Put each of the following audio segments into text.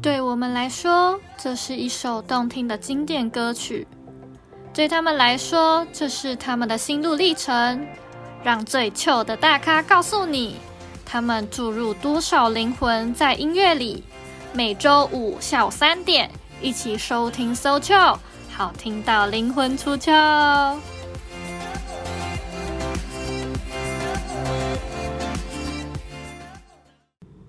对我们来说，这是一首动听的经典歌曲；对他们来说，这是他们的心路历程。让最糗的大咖告诉你，他们注入多少灵魂在音乐里。每周五下午三点，一起收听 So 好听到灵魂出窍。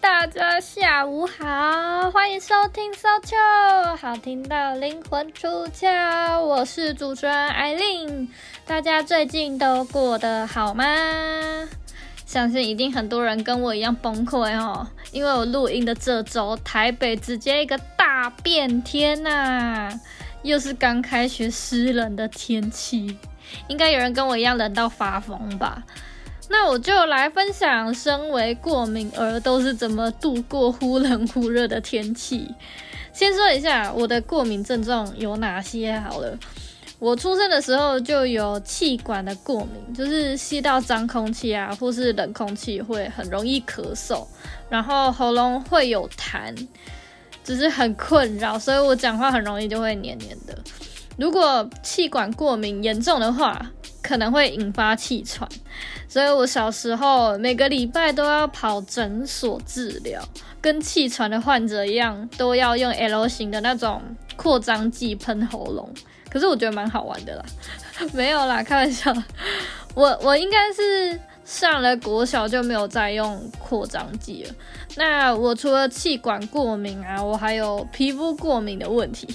大家下午好，欢迎收听 So Chill，好听到灵魂出窍。我是主持人艾琳，大家最近都过得好吗？相信一定很多人跟我一样崩溃哦，因为我录音的这周台北直接一个大变天呐、啊，又是刚开学湿冷的天气，应该有人跟我一样冷到发疯吧。那我就来分享，身为过敏儿都是怎么度过忽冷忽热的天气。先说一下我的过敏症状有哪些好了。我出生的时候就有气管的过敏，就是吸到脏空气啊，或是冷空气会很容易咳嗽，然后喉咙会有痰，只是很困扰，所以我讲话很容易就会黏黏的。如果气管过敏严重的话，可能会引发气喘，所以我小时候每个礼拜都要跑诊所治疗，跟气喘的患者一样，都要用 L 型的那种扩张剂喷喉咙。可是我觉得蛮好玩的啦，没有啦，开玩笑。我我应该是上了国小就没有再用扩张剂了。那我除了气管过敏啊，我还有皮肤过敏的问题。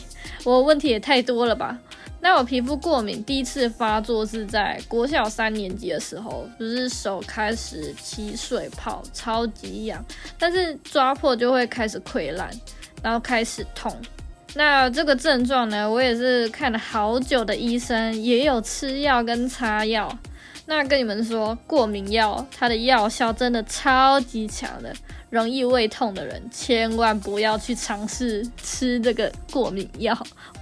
我问题也太多了吧？那我皮肤过敏第一次发作是在国小三年级的时候，就是手开始起水泡，超级痒，但是抓破就会开始溃烂，然后开始痛。那这个症状呢，我也是看了好久的医生，也有吃药跟擦药。那跟你们说，过敏药它的药效真的超级强的。容易胃痛的人千万不要去尝试吃这个过敏药。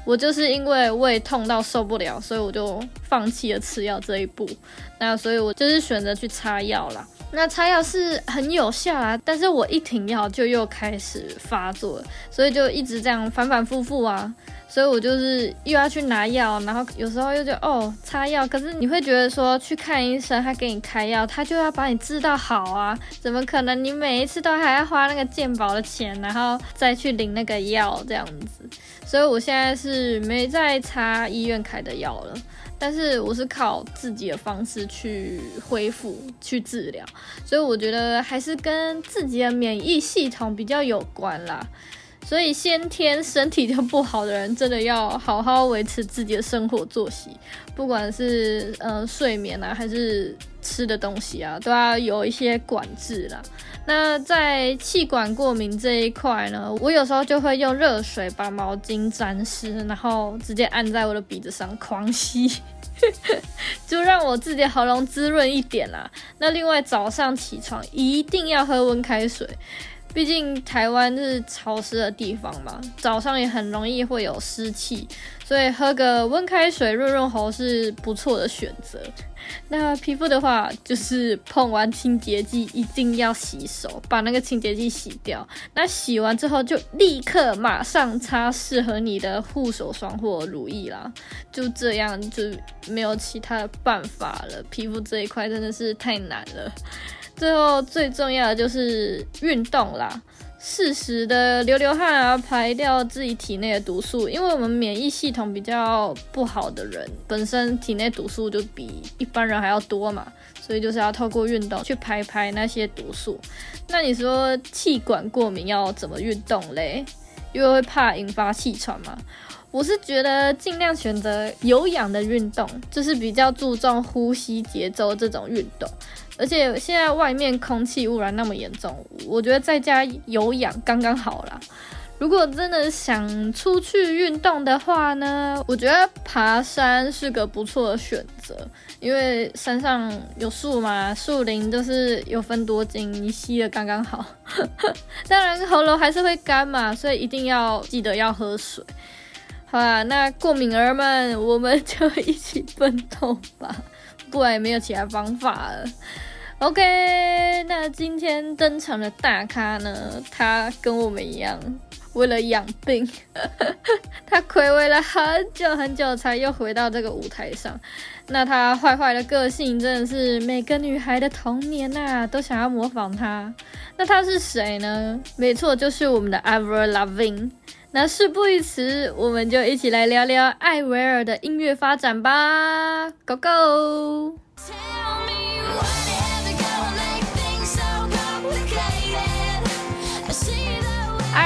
我就是因为胃痛到受不了，所以我就放弃了吃药这一步。那所以我就是选择去擦药啦。那擦药是很有效啊，但是我一停药就又开始发作了，所以就一直这样反反复复啊。所以我就是又要去拿药，然后有时候又觉哦擦药，可是你会觉得说去看医生，他给你开药，他就要把你治到好啊，怎么可能你每一次都还要花那个健保的钱，然后再去领那个药这样子？所以我现在是没再擦医院开的药了，但是我是靠自己的方式去恢复去治疗，所以我觉得还是跟自己的免疫系统比较有关啦。所以先天身体就不好的人，真的要好好维持自己的生活作息，不管是呃睡眠啊，还是吃的东西啊，都要有一些管制啦。那在气管过敏这一块呢，我有时候就会用热水把毛巾沾湿，然后直接按在我的鼻子上狂吸，就让我自己喉咙滋润一点啦。那另外早上起床一定要喝温开水。毕竟台湾是潮湿的地方嘛，早上也很容易会有湿气，所以喝个温开水润润喉是不错的选择。那皮肤的话，就是碰完清洁剂一定要洗手，把那个清洁剂洗掉。那洗完之后就立刻马上擦适合你的护手霜或乳液啦，就这样就没有其他的办法了。皮肤这一块真的是太难了。最后最重要的就是运动啦，适时的流流汗啊，排掉自己体内的毒素。因为我们免疫系统比较不好的人，本身体内毒素就比一般人还要多嘛，所以就是要透过运动去排排那些毒素。那你说气管过敏要怎么运动嘞？因为会怕引发气喘嘛。我是觉得尽量选择有氧的运动，就是比较注重呼吸节奏这种运动。而且现在外面空气污染那么严重，我觉得在家有氧刚刚好啦。如果真的想出去运动的话呢，我觉得爬山是个不错的选择，因为山上有树嘛，树林都是有分多金，你吸的刚刚好。当然喉咙还是会干嘛，所以一定要记得要喝水。好啦，那过敏儿们，我们就一起奋斗吧，不然也没有其他方法了。OK，那今天登场的大咖呢，他跟我们一样，为了养病，他睽违了很久很久才又回到这个舞台上。那他坏坏的个性真的是每个女孩的童年呐、啊，都想要模仿他。那他是谁呢？没错，就是我们的 a v e r l o v i n g。那事不宜迟，我们就一起来聊聊艾薇儿的音乐发展吧，Go Go！艾薇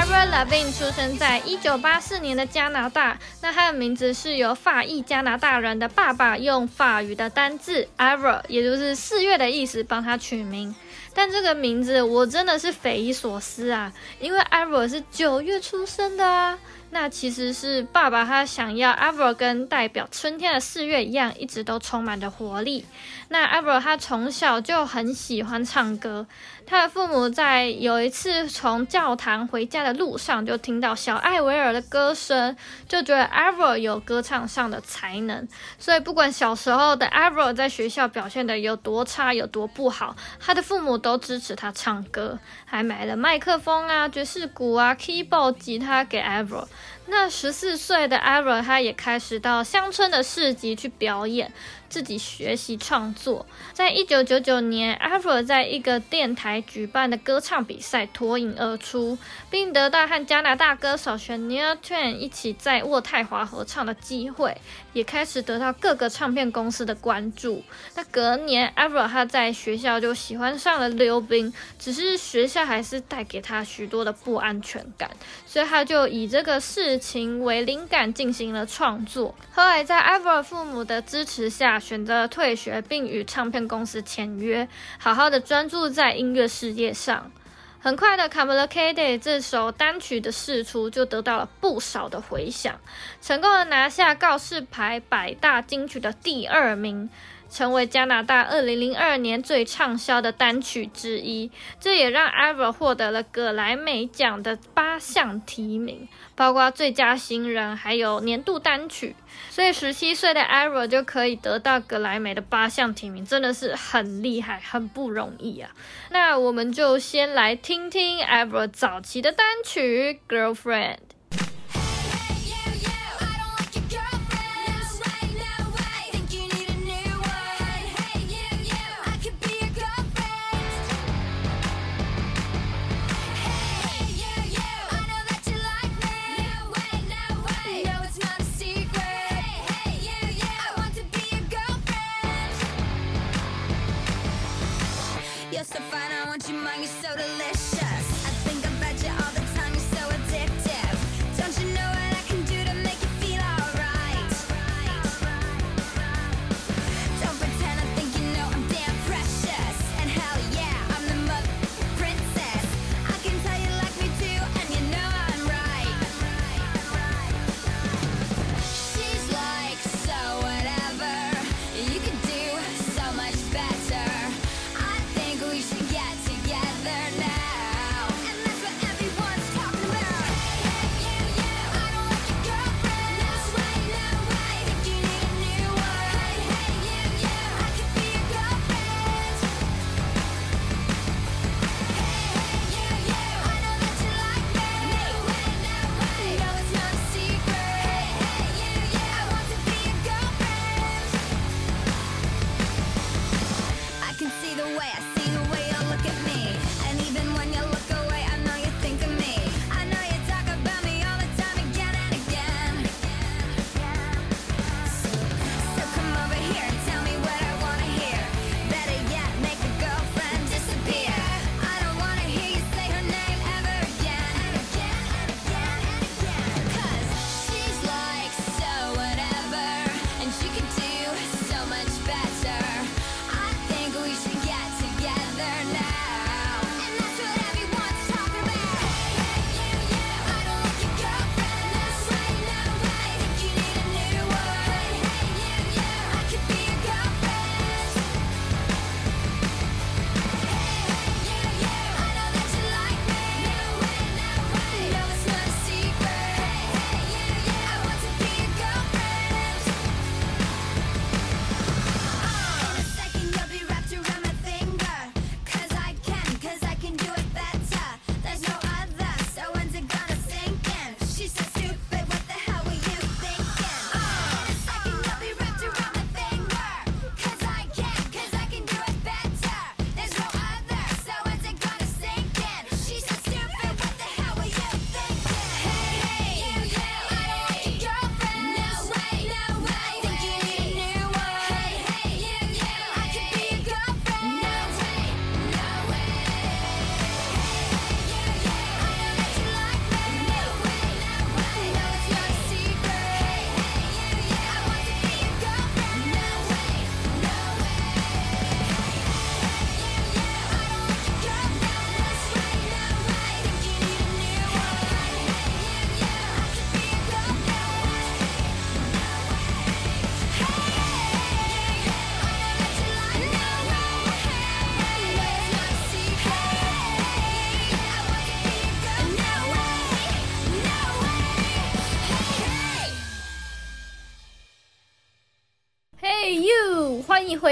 儿 Lavigne 出生在一九八四年的加拿大，那他的名字是由法裔加拿大人的爸爸用法语的单字 Ava，也就是四月的意思，帮他取名。但这个名字我真的是匪夷所思啊，因为 Ava 是九月出生的啊。那其实是爸爸他想要 Ava 跟代表春天的四月一样，一直都充满着活力。那 Ava 他从小就很喜欢唱歌。他的父母在有一次从教堂回家的路上，就听到小艾维尔的歌声，就觉得 Avril 有歌唱上的才能。所以不管小时候的 Avril 在学校表现得有多差、有多不好，他的父母都支持他唱歌，还买了麦克风啊、爵士鼓啊、keyboard、吉他给 Avril。那十四岁的 Avril 他也开始到乡村的市集去表演。自己学习创作，在一九九九年，Avril 在一个电台举办的歌唱比赛脱颖而出，并得到和加拿大歌手 Shania Twain 一起在渥太华合唱的机会，也开始得到各个唱片公司的关注。那隔年，Avril 他在学校就喜欢上了溜冰，只是学校还是带给他许多的不安全感，所以他就以这个事情为灵感进行了创作。后来在 Avril 父母的支持下，选择了退学，并与唱片公司签约，好好的专注在音乐事业上。很快的，《Complicated》这首单曲的释出，就得到了不少的回响，成功的拿下告示牌百大金曲的第二名。成为加拿大二零零二年最畅销的单曲之一，这也让 Ava 获得了葛莱美奖的八项提名，包括最佳新人，还有年度单曲。所以十七岁的 Ava 就可以得到葛莱美的八项提名，真的是很厉害，很不容易啊！那我们就先来听听 Ava 早期的单曲《Girlfriend》。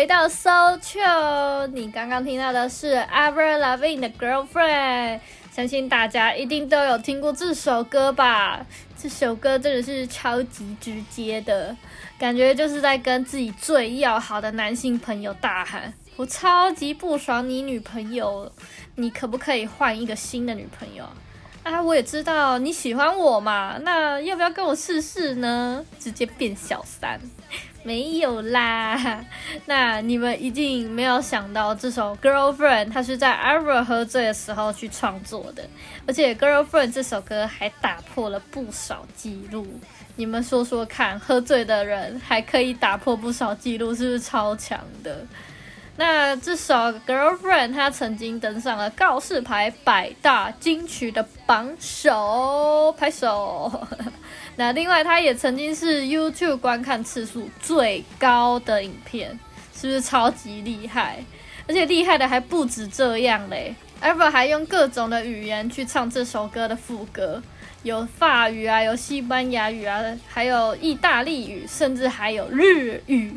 回到 So Chill。你刚刚听到的是 Avril Lavigne 的 Girlfriend，相信大家一定都有听过这首歌吧？这首歌真的是超级直接的，感觉就是在跟自己最要好的男性朋友大喊：“我超级不爽你女朋友，你可不可以换一个新的女朋友？”啊，我也知道你喜欢我嘛，那要不要跟我试试呢？直接变小三？没有啦。那你们一定没有想到，这首《Girlfriend》它是在 Avril 喝醉的时候去创作的，而且《Girlfriend》这首歌还打破了不少记录。你们说说看，喝醉的人还可以打破不少记录，是不是超强的？那这首《Girlfriend》它曾经登上了告示牌百大金曲的榜首，拍手。那另外，它也曾经是 YouTube 观看次数最高的影片，是不是超级厉害？而且厉害的还不止这样嘞，Ever 还用各种的语言去唱这首歌的副歌，有法语啊，有西班牙语啊，还有意大利语，甚至还有日语。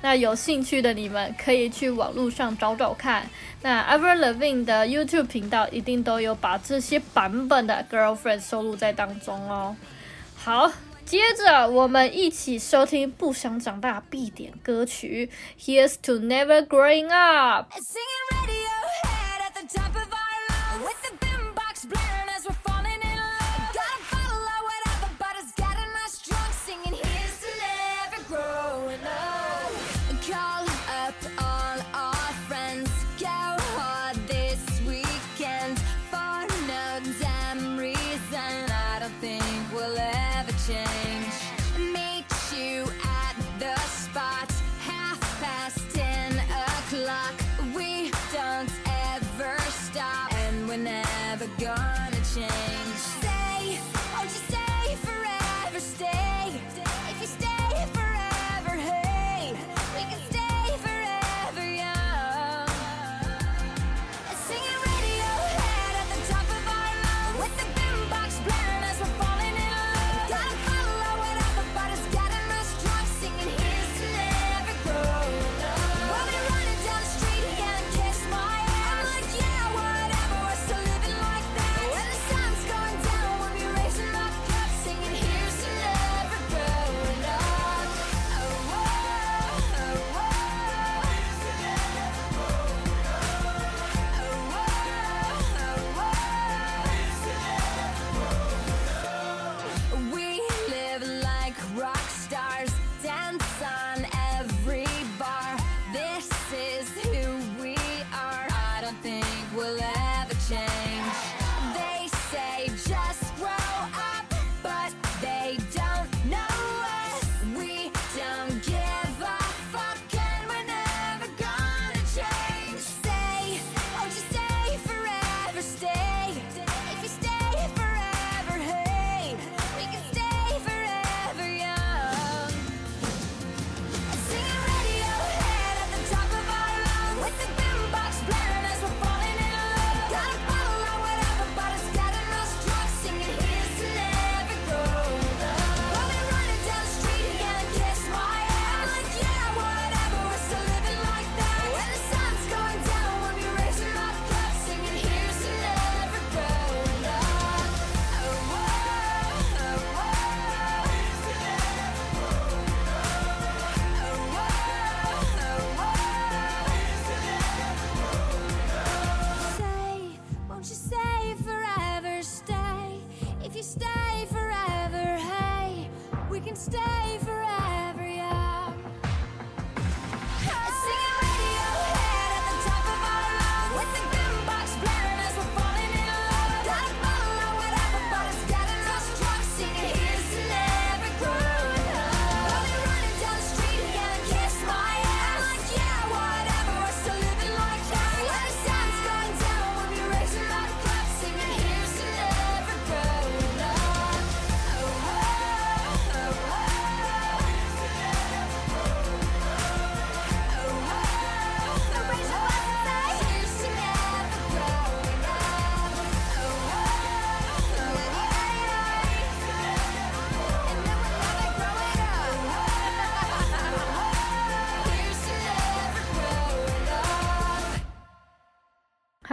那有兴趣的你们可以去网络上找找看。那 Avril Lavigne 的 YouTube 频道一定都有把这些版本的 Girlfriend 收录在当中哦。好，接着我们一起收听不想长大必点歌曲，Here's to Never Growing Up。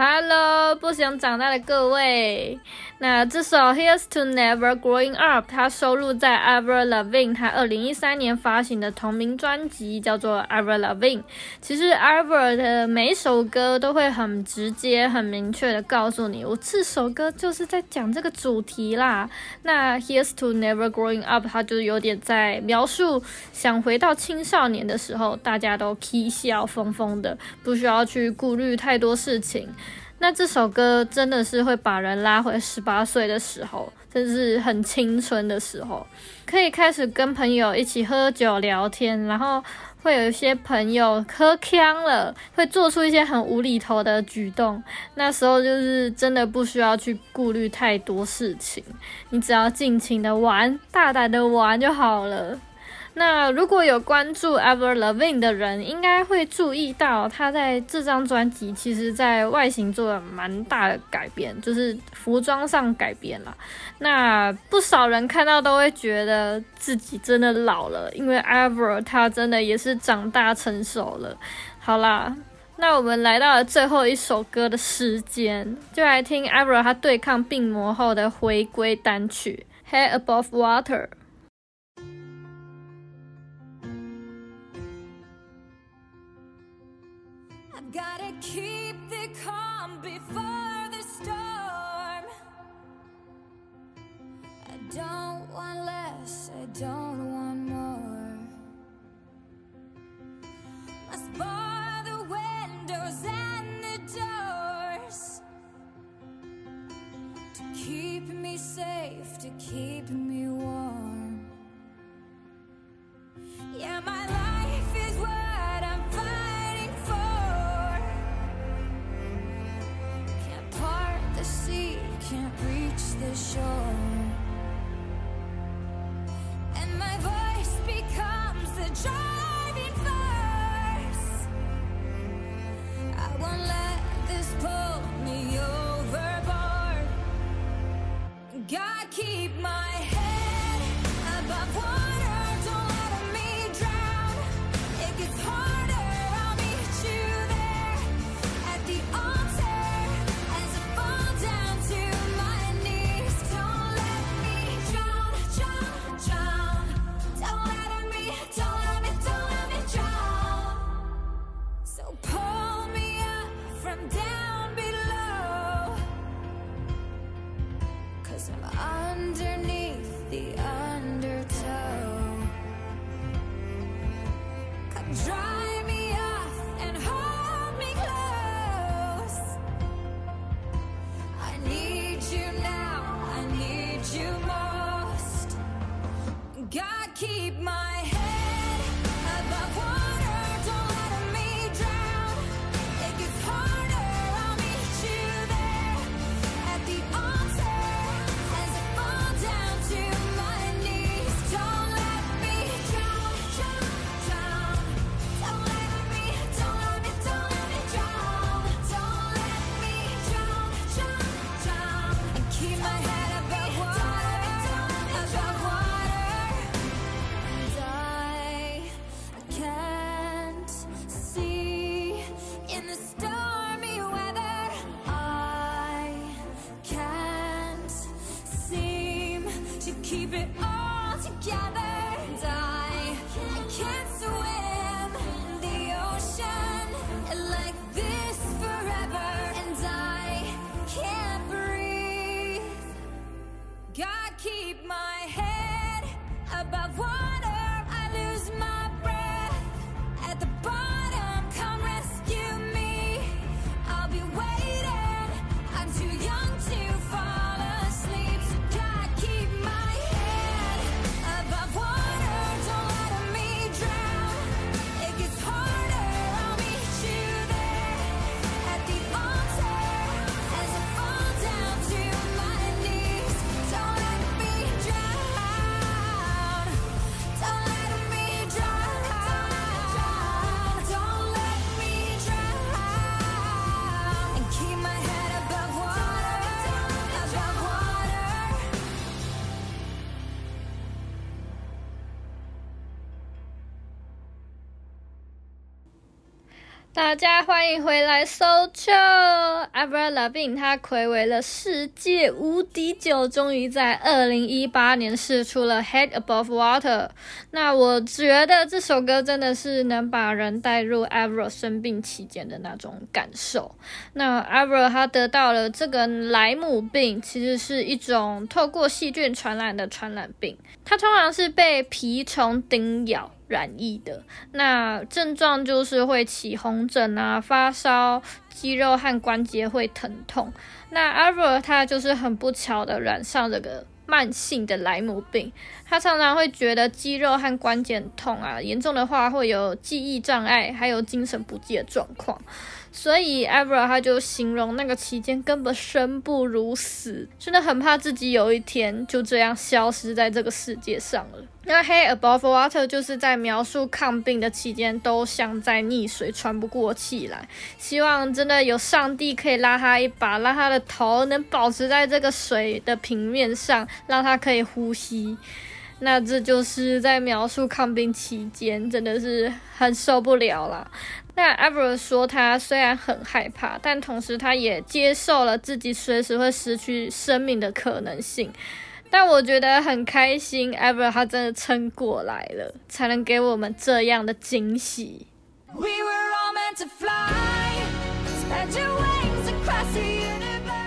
Hello，不想长大的各位。那这首《Here's to Never Growing Up》，它收录在 a v e r l a v i n e 他二零一三年发行的同名专辑，叫做《a v e r l a v i n e》。其实 a v e r 的每一首歌都会很直接、很明确的告诉你，我这首歌就是在讲这个主题啦。那《Here's to Never Growing Up》，它就有点在描述想回到青少年的时候，大家都嬉笑疯疯的，不需要去顾虑太多事情。那这首歌真的是会把人拉回十八岁的时候，甚至很青春的时候，可以开始跟朋友一起喝酒聊天，然后会有一些朋友喝锵了，会做出一些很无厘头的举动。那时候就是真的不需要去顾虑太多事情，你只要尽情的玩，大胆的玩就好了。那如果有关注 Ever Loving 的人，应该会注意到，他在这张专辑其实在外形做了蛮大的改变，就是服装上改变了。那不少人看到都会觉得自己真的老了，因为 Ever 他真的也是长大成熟了。好啦，那我们来到了最后一首歌的时间，就来听 Ever 他对抗病魔后的回归单曲《Head Above Water》。don't want to let 大家欢迎回来搜秋。Avril Lavigne 他睽违了世界无敌久，终于在二零一八年试出了《Head Above Water》。那我觉得这首歌真的是能把人带入 Avril 生病期间的那种感受。那 Avril 他得到了这个莱姆病，其实是一种透过细菌传染的传染病。它通常是被蜱虫叮咬。染疫的那症状就是会起红疹啊、发烧、肌肉和关节会疼痛。那 Avril 他就是很不巧的染上这个慢性的莱姆病，他常常会觉得肌肉和关节痛啊，严重的话会有记忆障碍，还有精神不济的状况。所以，Ever 他就形容那个期间根本生不如死，真的很怕自己有一天就这样消失在这个世界上了。那 Head Above Water 就是在描述抗病的期间都像在溺水，喘不过气来，希望真的有上帝可以拉他一把，让他的头能保持在这个水的平面上，让他可以呼吸。那这就是在描述抗病期间，真的是很受不了了。那 Ever 说，他虽然很害怕，但同时他也接受了自己随时会失去生命的可能性。但我觉得很开心，Ever 他真的撑过来了，才能给我们这样的惊喜。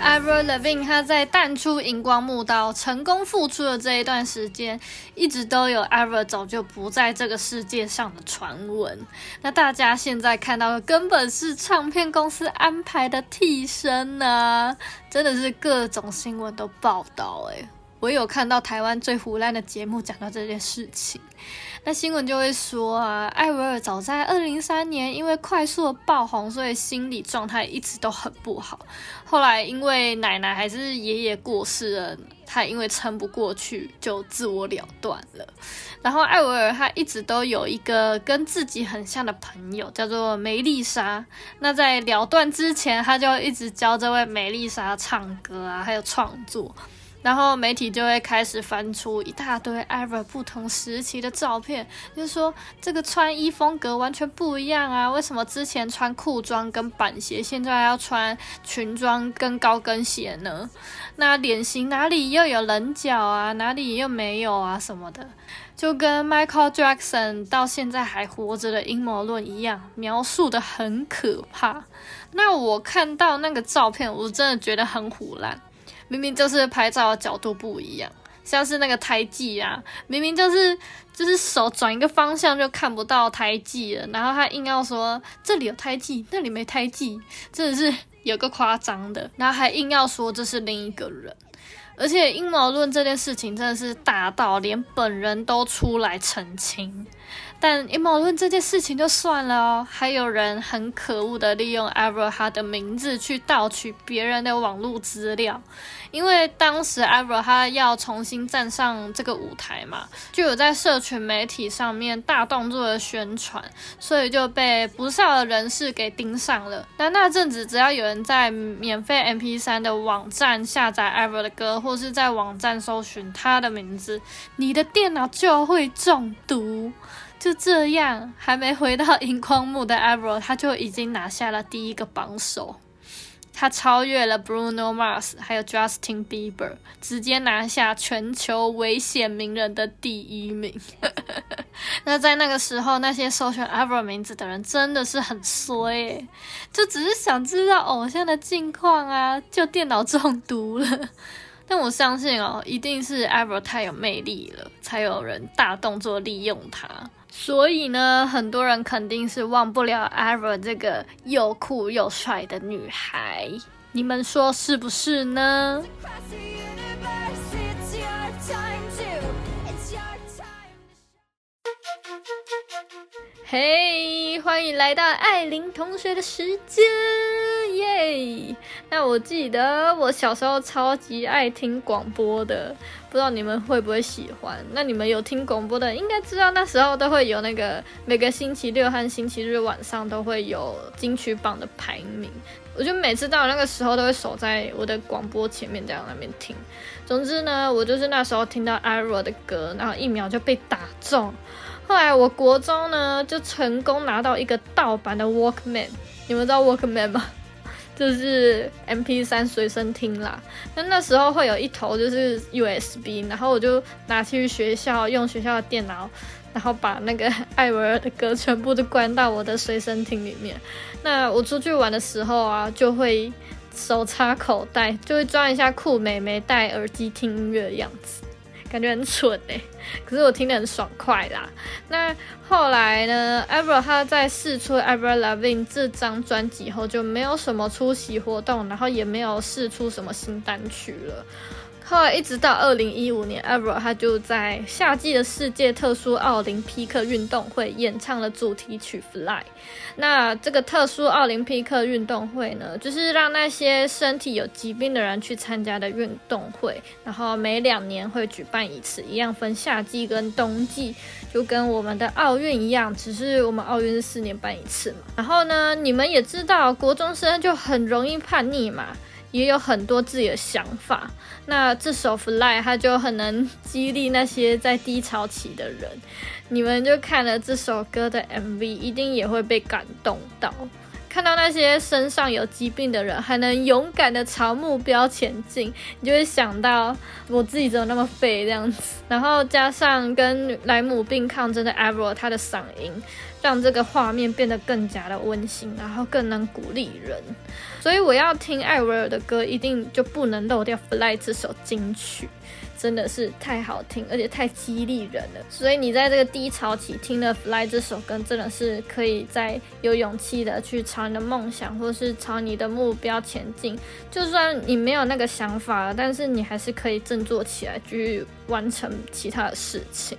Avril Lavigne 他在淡出荧光幕到成功复出的这一段时间，一直都有 Avril 早就不在这个世界上的传闻。那大家现在看到的根本是唱片公司安排的替身呢、啊，真的是各种新闻都报道诶。我有看到台湾最胡烂的节目讲到这件事情。那新闻就会说啊，艾薇儿早在二零三年因为快速爆红，所以心理状态一直都很不好。后来因为奶奶还是爷爷过世了，他因为撑不过去就自我了断了。然后艾薇儿他一直都有一个跟自己很像的朋友，叫做梅丽莎。那在了断之前，他就一直教这位梅丽莎唱歌啊，还有创作。然后媒体就会开始翻出一大堆 Ever 不同时期的照片，就是说这个穿衣风格完全不一样啊！为什么之前穿裤装跟板鞋，现在要穿裙装跟高跟鞋呢？那脸型哪里又有棱角啊？哪里又没有啊？什么的，就跟 Michael Jackson 到现在还活着的阴谋论一样，描述的很可怕。那我看到那个照片，我真的觉得很唬烂。明明就是拍照的角度不一样，像是那个胎记啊，明明就是就是手转一个方向就看不到胎记了，然后他硬要说这里有胎记，那里没胎记，真的是有个夸张的，然后还硬要说这是另一个人，而且阴谋论这件事情真的是大到连本人都出来澄清。但阴谋论这件事情就算了哦，还有人很可恶的利用 Avril 他的名字去盗取别人的网络资料，因为当时 Avril 他要重新站上这个舞台嘛，就有在社群媒体上面大动作的宣传，所以就被不少的人士给盯上了。那那阵子，只要有人在免费 MP3 的网站下载 Avril 的歌，或是在网站搜寻他的名字，你的电脑就会中毒。就这样，还没回到荧光幕的 Avril，他就已经拿下了第一个榜首。他超越了 Bruno Mars，还有 Justin Bieber，直接拿下全球危险名人的第一名。那在那个时候，那些搜寻 Avril 名字的人真的是很衰，就只是想知道偶像的近况啊，就电脑中毒了。但我相信哦，一定是 Ever 太有魅力了，才有人大动作利用他。所以呢，很多人肯定是忘不了 Ever 这个又酷又帅的女孩，你们说是不是呢？嘿欢迎来到艾琳同学的时间，耶、那我记得我小时候超级爱听广播的，不知道你们会不会喜欢？那你们有听广播的，应该知道那时候都会有那个每个星期六和星期日晚上都会有金曲榜的排名。我就每次到那个时候都会守在我的广播前面，在那边听。总之呢，我就是那时候听到 Avril 的歌，然后一秒就被打中。后来我国中呢就成功拿到一个盗版的 Walkman，你们知道 Walkman 吗？就是 MP3 随身听啦。那那时候会有一头就是 USB，然后我就拿去学校用学校的电脑，然后把那个 艾薇儿的歌全部都关到我的随身听里面。那我出去玩的时候啊，就会手插口袋，就会装一下酷美眉戴耳机听音乐的样子。感觉很蠢哎，可是我听得很爽快啦。那后来呢？Ever 他在释出《Ever Loving》这张专辑后，就没有什么出席活动，然后也没有释出什么新单曲了。后来一直到二零一五年，Avril 他就在夏季的世界特殊奥林匹克运动会演唱了主题曲《Fly》。那这个特殊奥林匹克运动会呢，就是让那些身体有疾病的人去参加的运动会。然后每两年会举办一次，一样分夏季跟冬季，就跟我们的奥运一样，只是我们奥运是四年办一次嘛。然后呢，你们也知道，国中生就很容易叛逆嘛。也有很多自己的想法，那这首《Fly》它就很能激励那些在低潮期的人。你们就看了这首歌的 MV，一定也会被感动到。看到那些身上有疾病的人还能勇敢的朝目标前进，你就会想到我自己怎么那么废这样子。然后加上跟莱姆病抗争的 Avery，他的嗓音让这个画面变得更加的温馨，然后更能鼓励人。所以我要听艾薇儿的歌，一定就不能漏掉《Fly》这首金曲。真的是太好听，而且太激励人了。所以你在这个低潮期听了《Fly》这首歌，真的是可以再有勇气的去朝你的梦想，或是朝你的目标前进。就算你没有那个想法了，但是你还是可以振作起来，去完成其他的事情。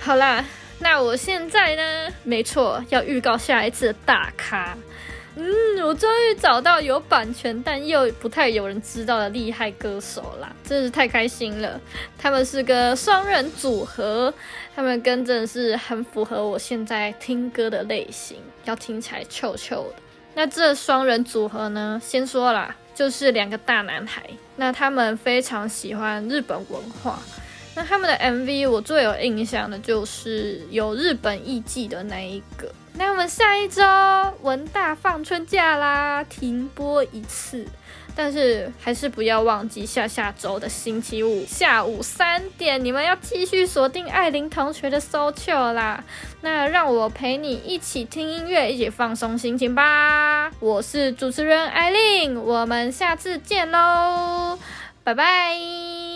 好啦，那我现在呢，没错，要预告下一次的大咖。嗯，我终于找到有版权但又不太有人知道的厉害歌手啦，真是太开心了。他们是个双人组合，他们跟真的是很符合我现在听歌的类型，要听起来臭臭的。那这双人组合呢，先说啦，就是两个大男孩。那他们非常喜欢日本文化。那他们的 MV 我最有印象的就是有日本艺伎的那一个。那我们下一周文大放春假啦，停播一次，但是还是不要忘记下下周的星期五下午三点，你们要继续锁定艾琳同学的 So c h l 啦。那让我陪你一起听音乐，一起放松心情吧。我是主持人艾琳，我们下次见喽，拜拜。